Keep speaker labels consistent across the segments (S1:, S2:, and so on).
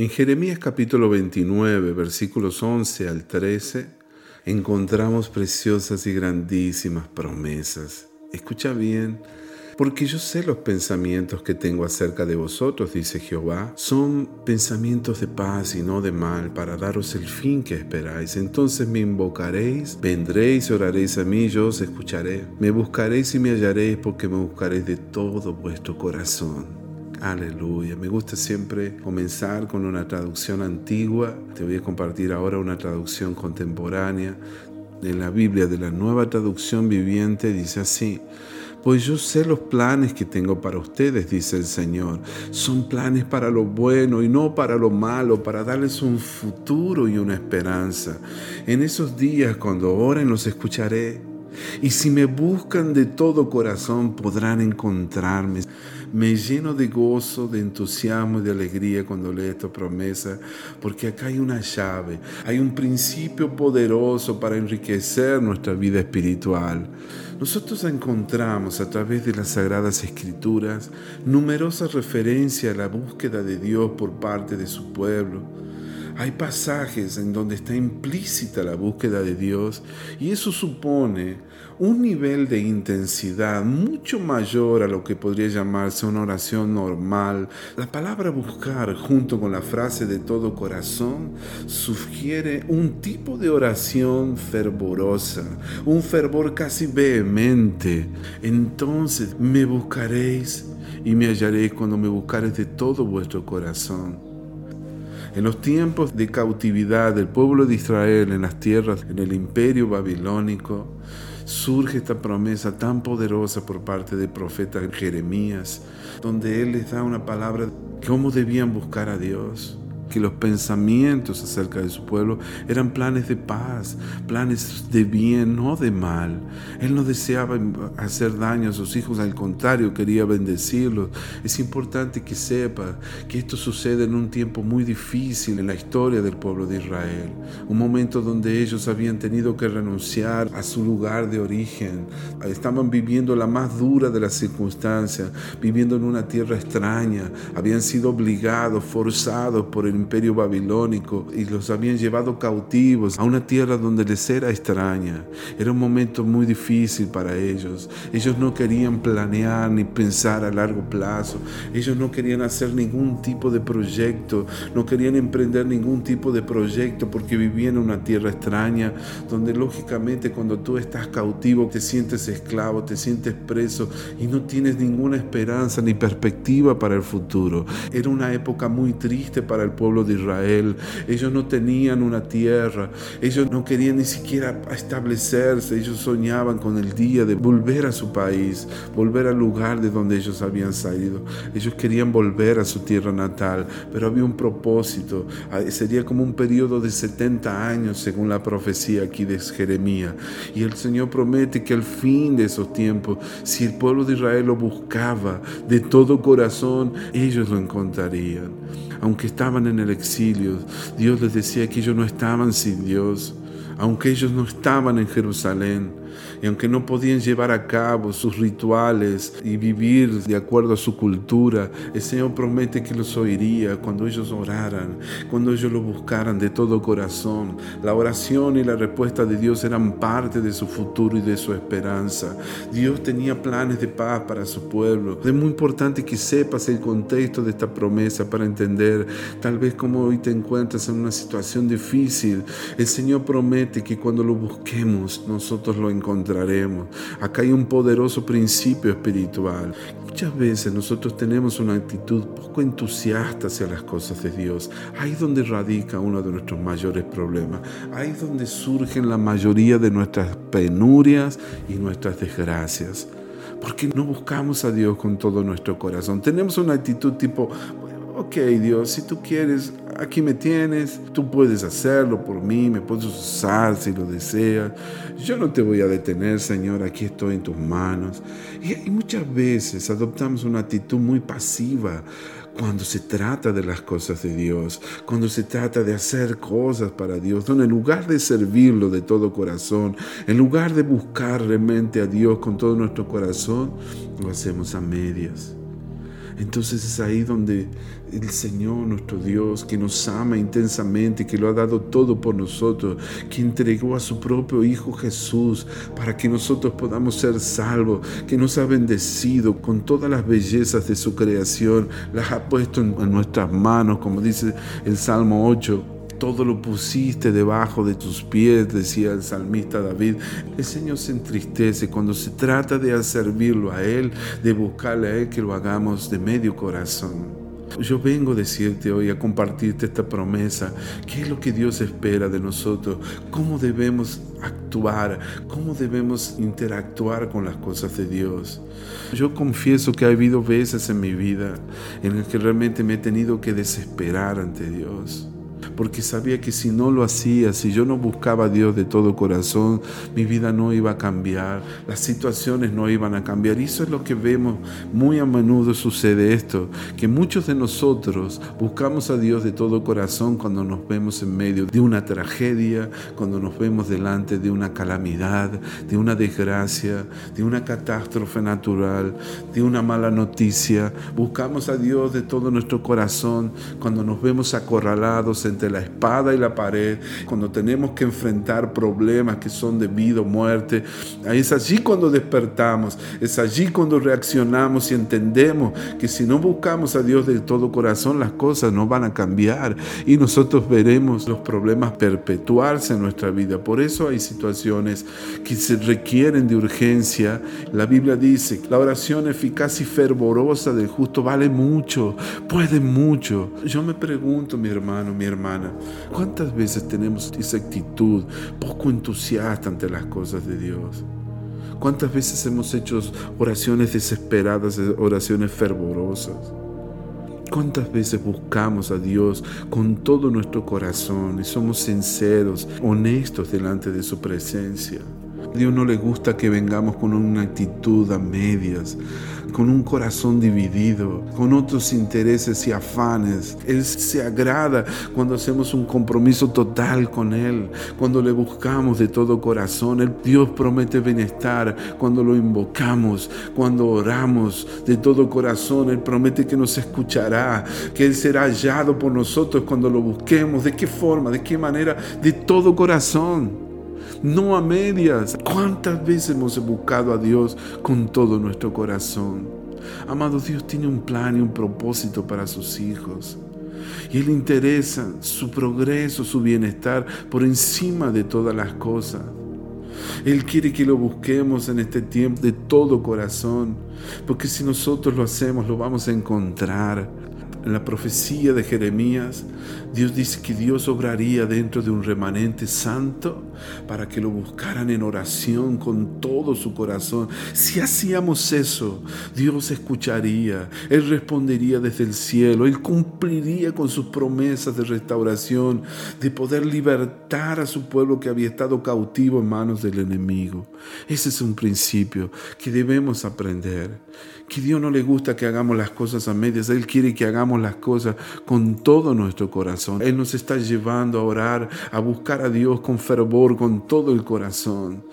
S1: En Jeremías capítulo 29, versículos 11 al 13, encontramos preciosas y grandísimas promesas. Escucha bien, porque yo sé los pensamientos que tengo acerca de vosotros, dice Jehová, son pensamientos de paz y no de mal, para daros el fin que esperáis. Entonces me invocaréis, vendréis oraréis a mí, yo os escucharé. Me buscaréis y me hallaréis, porque me buscaréis de todo vuestro corazón. Aleluya. Me gusta siempre comenzar con una traducción antigua. Te voy a compartir ahora una traducción contemporánea. En la Biblia de la nueva traducción viviente dice así. Pues yo sé los planes que tengo para ustedes, dice el Señor. Son planes para lo bueno y no para lo malo, para darles un futuro y una esperanza. En esos días, cuando oren, los escucharé. Y si me buscan de todo corazón, podrán encontrarme me lleno de gozo, de entusiasmo y de alegría cuando leo esta promesa, porque acá hay una llave, hay un principio poderoso para enriquecer nuestra vida espiritual. Nosotros encontramos a través de las Sagradas Escrituras numerosas referencias a la búsqueda de Dios por parte de su pueblo. Hay pasajes en donde está implícita la búsqueda de Dios y eso supone un nivel de intensidad mucho mayor a lo que podría llamarse una oración normal. La palabra buscar junto con la frase de todo corazón sugiere un tipo de oración fervorosa, un fervor casi vehemente. Entonces me buscaréis y me hallaréis cuando me buscaréis de todo vuestro corazón. En los tiempos de cautividad del pueblo de Israel en las tierras, en el imperio babilónico, surge esta promesa tan poderosa por parte del profeta Jeremías, donde él les da una palabra cómo debían buscar a Dios que los pensamientos acerca de su pueblo eran planes de paz, planes de bien, no de mal. Él no deseaba hacer daño a sus hijos, al contrario, quería bendecirlos. Es importante que sepa que esto sucede en un tiempo muy difícil en la historia del pueblo de Israel, un momento donde ellos habían tenido que renunciar a su lugar de origen, estaban viviendo la más dura de las circunstancias, viviendo en una tierra extraña, habían sido obligados, forzados por el imperio babilónico y los habían llevado cautivos a una tierra donde les era extraña. Era un momento muy difícil para ellos. Ellos no querían planear ni pensar a largo plazo. Ellos no querían hacer ningún tipo de proyecto, no querían emprender ningún tipo de proyecto porque vivían en una tierra extraña donde lógicamente cuando tú estás cautivo te sientes esclavo, te sientes preso y no tienes ninguna esperanza ni perspectiva para el futuro. Era una época muy triste para el pueblo de Israel. Ellos no tenían una tierra, ellos no querían ni siquiera establecerse, ellos soñaban con el día de volver a su país, volver al lugar de donde ellos habían salido. Ellos querían volver a su tierra natal, pero había un propósito. Ah, sería como un periodo de 70 años según la profecía aquí de Jeremías. Y el Señor promete que al fin de esos tiempos, si el pueblo de Israel lo buscaba de todo corazón, ellos lo encontrarían aunque estaban en el exilio, Dios les decía que ellos no estaban sin Dios, aunque ellos no estaban en Jerusalén, y aunque no podían llevar a cabo sus rituales y vivir de acuerdo a su cultura, el Señor promete que los oiría cuando ellos oraran, cuando ellos lo buscaran de todo corazón. La oración y la respuesta de Dios eran parte de su futuro y de su esperanza. Dios tenía planes de paz para su pueblo. Es muy importante que sepas el contexto de esta promesa para entender tal vez como hoy te encuentras en una situación difícil. El Señor promete que cuando lo busquemos nosotros lo encontraremos Acá hay un poderoso principio espiritual. Muchas veces nosotros tenemos una actitud poco entusiasta hacia las cosas de Dios. Ahí es donde radica uno de nuestros mayores problemas. Ahí es donde surgen la mayoría de nuestras penurias y nuestras desgracias. Porque no buscamos a Dios con todo nuestro corazón. Tenemos una actitud tipo, ok Dios, si tú quieres, aquí me tienes, tú puedes hacerlo por mí, me puedes usar si lo deseas. Yo no te voy a detener, Señor, aquí estoy en tus manos. Y, muchas veces adoptamos una actitud muy pasiva cuando se trata de las cosas de Dios, cuando se trata de hacer cosas para Dios, donde en lugar de servirlo de todo corazón, en lugar de buscar realmente a Dios con todo nuestro corazón, lo hacemos a medias Entonces es ahí donde el Señor, nuestro Dios, que nos ama intensamente, que lo ha dado todo por nosotros, que entregó a su propio Hijo Jesús para que nosotros podamos ser salvos, que nos ha bendecido con todas las bellezas de su creación, las ha puesto en, nuestras manos, como dice el Salmo 8 todo lo pusiste debajo de tus pies, decía el salmista David. El Señor se entristece cuando se trata de servirlo a Él, de buscarle a Él que lo hagamos de medio corazón. Yo vengo a decirte hoy, a compartirte esta promesa. ¿Qué es lo que Dios espera de nosotros? ¿Cómo debemos actuar? ¿Cómo debemos interactuar con las cosas de Dios? Yo confieso que ha habido veces en mi vida en las que realmente me he tenido que desesperar ante Dios porque sabía que si no lo hacía, si yo no buscaba a Dios de todo corazón, mi vida no iba a cambiar, las situaciones no iban a cambiar. Y eso es lo que vemos muy a menudo sucede esto, que muchos de nosotros buscamos a Dios de todo corazón cuando nos vemos en medio de una tragedia, cuando nos vemos delante de una calamidad, de una desgracia, de una catástrofe natural, de una mala noticia. Buscamos a Dios de todo nuestro corazón cuando nos vemos acorralados entre la espada y la pared, cuando tenemos que enfrentar problemas que son de vida o muerte, es allí cuando despertamos, es allí cuando reaccionamos y entendemos que si no buscamos a Dios de todo corazón, las cosas no van a cambiar y nosotros veremos los problemas perpetuarse en nuestra vida. Por eso hay situaciones que se requieren de urgencia. La Biblia dice, la oración eficaz y fervorosa del justo vale mucho, puede mucho. Yo me pregunto, mi hermano, mi hermana, ¿Cuántas veces tenemos esa actitud poco entusiasta ante las cosas de Dios? ¿Cuántas veces hemos hecho oraciones desesperadas, oraciones fervorosas? ¿Cuántas veces buscamos a Dios con todo nuestro corazón y somos sinceros, honestos delante de su presencia? Dios no le gusta que vengamos con una actitud a medias, con un corazón dividido, con otros intereses y afanes. Él se agrada cuando hacemos un compromiso total con Él, cuando le buscamos de todo corazón. El Dios promete bienestar cuando lo invocamos, cuando oramos de todo corazón. Él promete que nos escuchará, que Él será hallado por nosotros cuando lo busquemos. ¿De qué forma? ¿De qué manera? De todo corazón no a medias. ¿Cuántas veces hemos buscado a Dios con todo nuestro corazón? Amado, Dios tiene un plan y un propósito para sus hijos. Y Él interesa su progreso, su bienestar por encima de todas las cosas. Él quiere que lo busquemos en este tiempo de todo corazón, porque si nosotros lo hacemos, lo vamos a encontrar en la profecía de Jeremías, Dios dice que Dios obraría dentro de un remanente santo para que lo buscaran en oración con todo su corazón. Si hacíamos eso, Dios escucharía, Él respondería desde el cielo, Él cumpliría con sus promesas de restauración, de poder libertar a su pueblo que había estado cautivo en manos del enemigo. Ese es un principio que debemos aprender, que Dios no le gusta que hagamos las cosas a medias, Él quiere que hagamos las cosas con todo nuestro corazón. Él nos está llevando a orar, a buscar a Dios con fervor, con todo el corazón.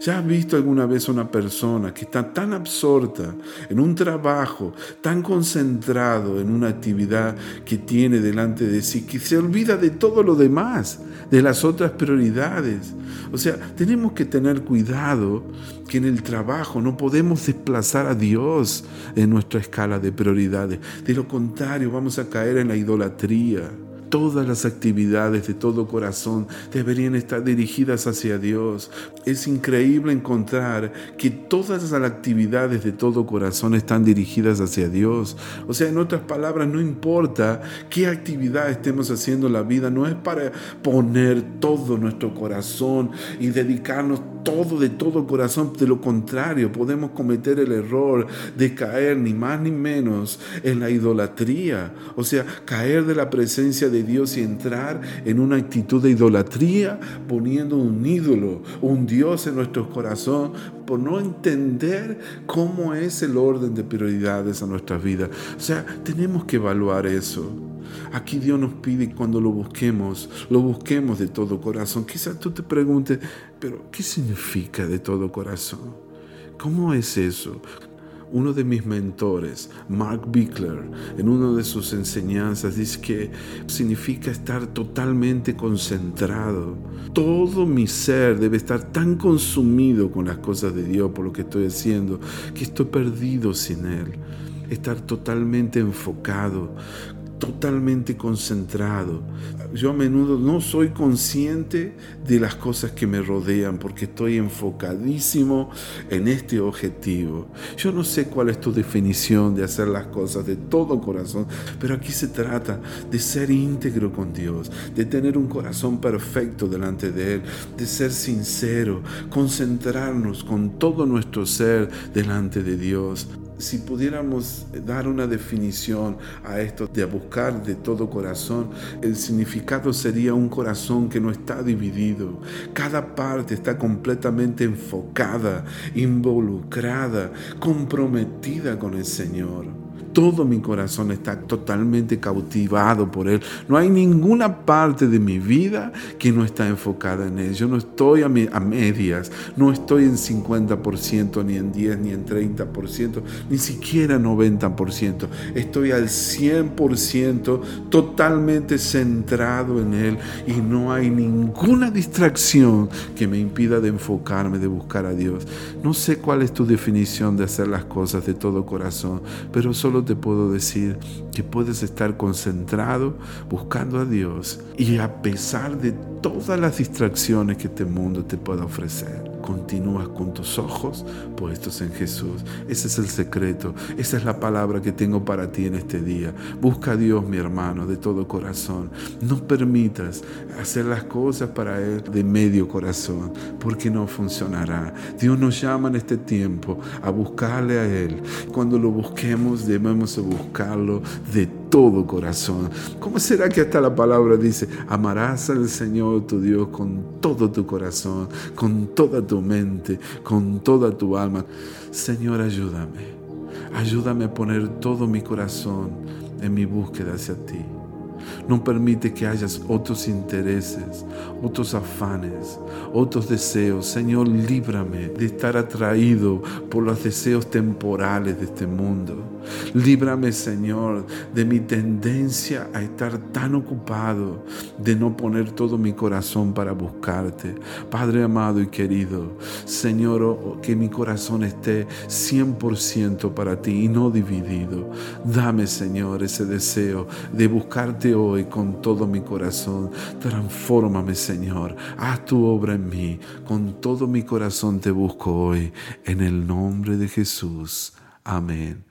S1: ¿Ya has visto alguna vez una persona que está tan absorta en un trabajo, tan concentrado en una actividad que tiene delante de sí, que se olvida de todo lo demás, de las otras prioridades? O sea, tenemos que tener cuidado que en el trabajo no podemos desplazar a Dios en nuestra escala de prioridades. De lo contrario, vamos a caer en la idolatría. Todas las actividades de todo corazón deberían estar dirigidas hacia Dios. Es increíble encontrar que todas las actividades de todo corazón están dirigidas hacia Dios. O sea, en otras palabras, no importa qué actividad estemos haciendo en la vida, no es para poner todo nuestro corazón y dedicarnos todo de todo corazón. De lo contrario, podemos cometer el error de caer ni más ni menos en la idolatría. O sea, caer de la presencia de Dios y entrar en una actitud de idolatría poniendo un ídolo, un Dios en nuestro corazón por no entender cómo es el orden de prioridades a nuestra vida. O sea, tenemos que evaluar eso. Aquí Dios nos pide cuando lo busquemos, lo busquemos de todo corazón. Quizás tú te preguntes, pero ¿qué significa de todo corazón? ¿Cómo es eso? Uno de mis mentores, Mark Bickler, en una de sus enseñanzas dice que significa estar totalmente concentrado. Todo mi ser debe estar tan consumido con las cosas de Dios por lo que estoy haciendo que estoy perdido sin Él. Estar totalmente enfocado, totalmente concentrado. Yo a menudo no soy consciente de las cosas que me rodean porque estoy enfocadísimo en este objetivo. Yo no sé cuál es tu definición de hacer las cosas de todo corazón, pero aquí se trata de ser íntegro con Dios, de tener un corazón perfecto delante de Él, de ser sincero, concentrarnos con todo nuestro ser delante de Dios si pudiéramos dar una definición a esto de buscar de todo corazón, el significado sería un corazón que no está dividido. Cada parte está completamente enfocada, involucrada, comprometida con el Señor todo mi corazón está totalmente cautivado por Él. No hay ninguna parte de mi vida que no está enfocada en Él. Yo no estoy a, medias, no estoy en 50%, ni en 10, ni en 30%, ni siquiera 90%. Estoy al 100% totalmente centrado en Él y no hay ninguna distracción que me impida de enfocarme, de buscar a Dios. No sé cuál es tu definición de hacer las cosas de todo corazón, pero solo te puedo decir que puedes estar concentrado buscando a Dios y a pesar de todas las distracciones que este mundo te pueda ofrecer, continúas con tus ojos puestos en Jesús. Ese es el secreto, esa es la palabra que tengo para ti en este día. Busca a Dios, mi hermano, de todo corazón. No permitas hacer las cosas para Él de medio corazón, porque no funcionará. Dios nos llama en este tiempo a buscarle a Él. Cuando lo busquemos, debemos buscarlo de todo corazón. ¿Cómo será que hasta la palabra dice, amarás al Señor tu Dios con todo tu corazón, con toda tu mente, con toda tu alma? Señor, ayúdame. Ayúdame a poner todo mi corazón en mi búsqueda hacia ti. No permite que hayas otros intereses, otros afanes, otros deseos. Señor, líbrame de estar atraído por los deseos temporales de este mundo. Líbrame, Señor, de mi tendencia a estar tan ocupado, de no poner todo mi corazón para buscarte. Padre amado y querido, Señor, oh, que mi corazón esté 100% para ti y no dividido. Dame, Señor, ese deseo de buscarte hoy con todo mi corazón. Transfórmame, Señor. Haz tu obra en mí. Con todo mi corazón te busco hoy. En el nombre de Jesús. Amén.